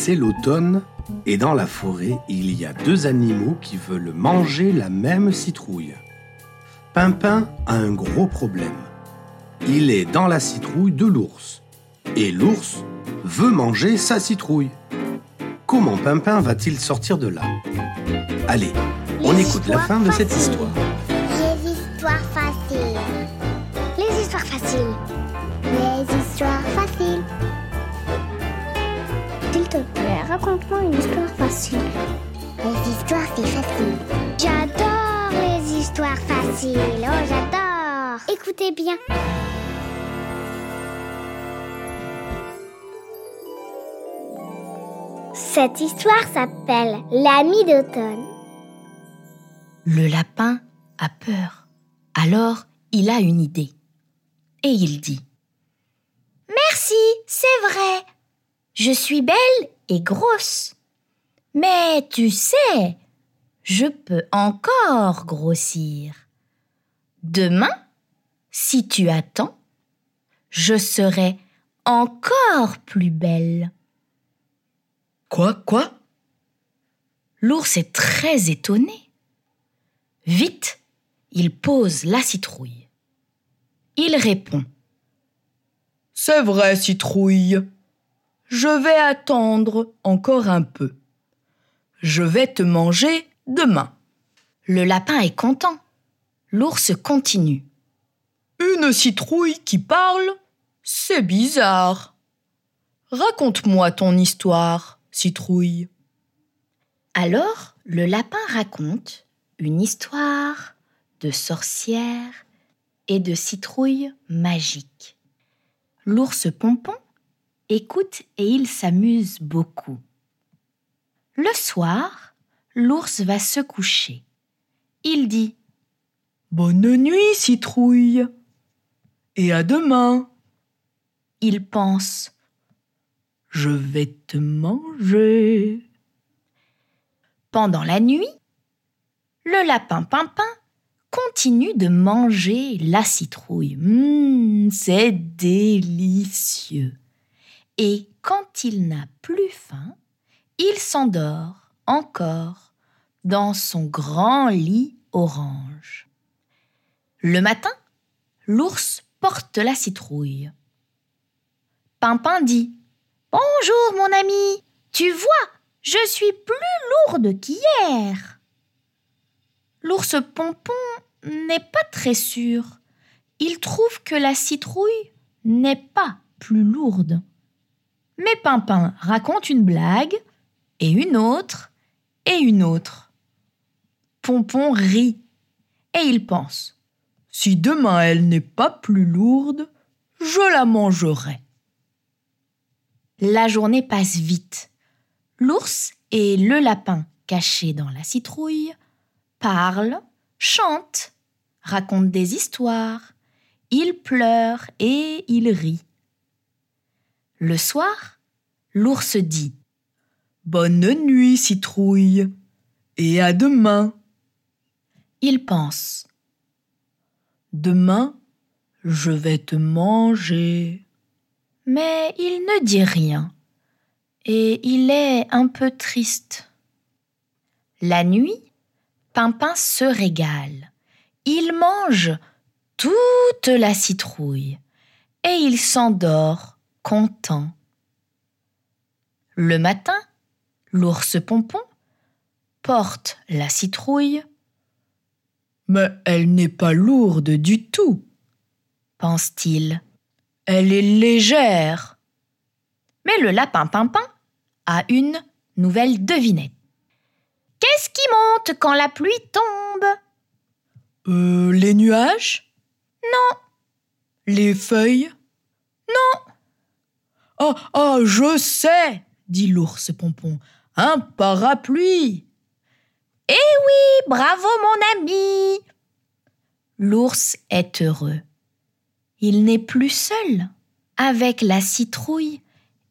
C'est l'automne et dans la forêt, il y a deux animaux qui veulent manger la même citrouille. Pimpin a un gros problème. Il est dans la citrouille de l'ours. Et l'ours veut manger sa citrouille. Comment Pimpin va-t-il sortir de là? Allez, on écoute la fin de cette histoire. Les histoires faciles. Les histoires faciles. Raconte-moi une histoire facile. Les histoires, c'est facile. J'adore les histoires faciles. Oh, j'adore. Écoutez bien. Cette histoire s'appelle L'ami d'automne. Le lapin a peur. Alors, il a une idée. Et il dit Merci, c'est vrai. Je suis belle et grosse. Mais tu sais, je peux encore grossir. Demain, si tu attends, je serai encore plus belle. Quoi, quoi? L'ours est très étonné. Vite, il pose la citrouille. Il répond. C'est vrai, citrouille. Je vais attendre encore un peu. Je vais te manger demain. Le lapin est content. L'ours continue. Une citrouille qui parle C'est bizarre. Raconte-moi ton histoire, citrouille. Alors, le lapin raconte une histoire de sorcière et de citrouille magique. L'ours pompon écoute et il s'amuse beaucoup. Le soir, l'ours va se coucher. Il dit Bonne nuit, citrouille. Et à demain. Il pense Je vais te manger. Pendant la nuit, le lapin Pimpin continue de manger la citrouille. Hum, c'est délicieux. Et quand il n'a plus faim, il s'endort encore dans son grand lit orange. Le matin, l'ours porte la citrouille. Pimpin dit Bonjour, mon ami. Tu vois, je suis plus lourde qu'hier. L'ours pompon n'est pas très sûr. Il trouve que la citrouille n'est pas plus lourde. Mais Pimpin raconte une blague, et une autre, et une autre. Pompon rit, et il pense Si demain elle n'est pas plus lourde, je la mangerai. La journée passe vite. L'ours et le lapin, cachés dans la citrouille, parlent, chantent, racontent des histoires. Ils pleurent et ils rient. Le soir, l'ours dit Bonne nuit, citrouille, et à demain. Il pense Demain, je vais te manger. Mais il ne dit rien, et il est un peu triste. La nuit, Pimpin se régale. Il mange toute la citrouille, et il s'endort content. Le matin, l'ours pompon porte la citrouille. Mais elle n'est pas lourde du tout, pense-t-il. Elle est légère. Mais le lapin Pimpin a une nouvelle devinette. Qu'est-ce qui monte quand la pluie tombe? Euh, les nuages? Non. Les feuilles? Non. Ah, je sais, dit l'ours pompon. Un parapluie. Eh oui, bravo mon ami. L'ours est heureux. Il n'est plus seul. Avec la citrouille,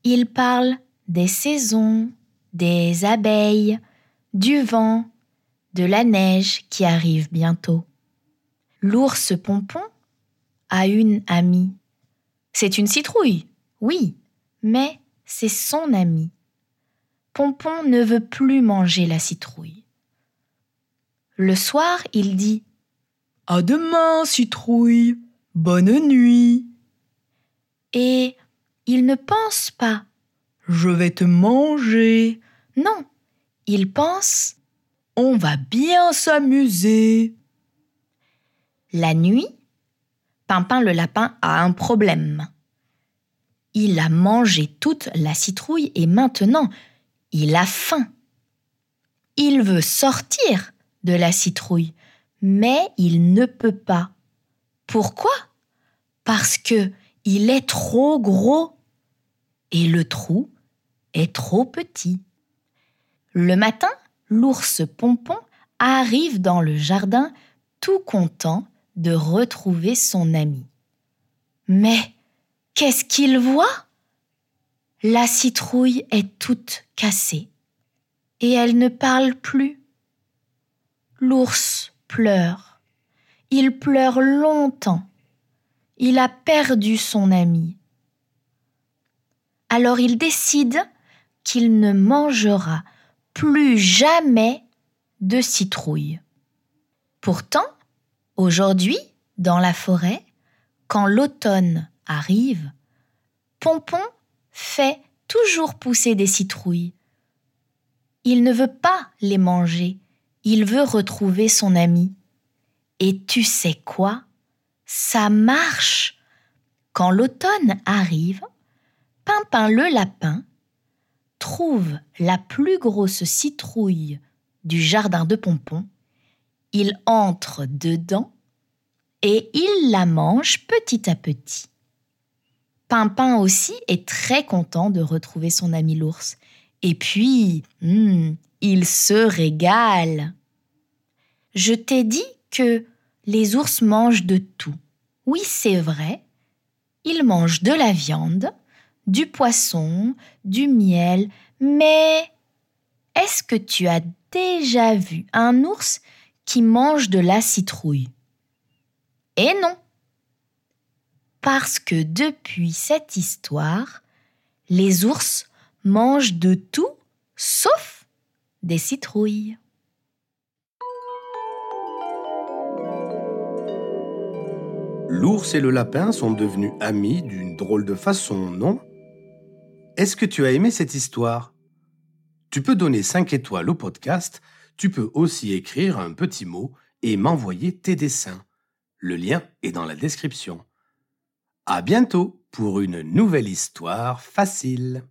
il parle des saisons, des abeilles, du vent, de la neige qui arrive bientôt. L'ours pompon a une amie. C'est une citrouille, oui, mais c'est son amie. Pompon ne veut plus manger la citrouille. Le soir, il dit À demain, citrouille. Bonne nuit. Et il ne pense pas Je vais te manger. Non, il pense On va bien s'amuser. La nuit, Pimpin le lapin a un problème. Il a mangé toute la citrouille et maintenant, il a faim. Il veut sortir de la citrouille, mais il ne peut pas. Pourquoi? Parce que il est trop gros et le trou est trop petit. Le matin, l'ours Pompon arrive dans le jardin tout content de retrouver son ami. Mais qu'est-ce qu'il voit? La citrouille est toute cassée et elle ne parle plus. L'ours pleure. Il pleure longtemps. Il a perdu son ami. Alors il décide qu'il ne mangera plus jamais de citrouille. Pourtant, aujourd'hui, dans la forêt, quand l'automne arrive, Pompon fait toujours pousser des citrouilles. Il ne veut pas les manger, il veut retrouver son ami. Et tu sais quoi? Ça marche Quand l'automne arrive, Pimpin le lapin trouve la plus grosse citrouille du jardin de Pompon, il entre dedans et il la mange petit à petit. Pimpin aussi est très content de retrouver son ami l'ours. Et puis, hmm, il se régale. Je t'ai dit que les ours mangent de tout. Oui, c'est vrai. Ils mangent de la viande, du poisson, du miel, mais est-ce que tu as déjà vu un ours qui mange de la citrouille? Et non. Parce que depuis cette histoire, les ours mangent de tout sauf des citrouilles. L'ours et le lapin sont devenus amis d'une drôle de façon, non? Est-ce que tu as aimé cette histoire? Tu peux donner 5 étoiles au podcast, tu peux aussi écrire un petit mot et m'envoyer tes dessins. Le lien est dans la description. À bientôt pour une nouvelle histoire facile.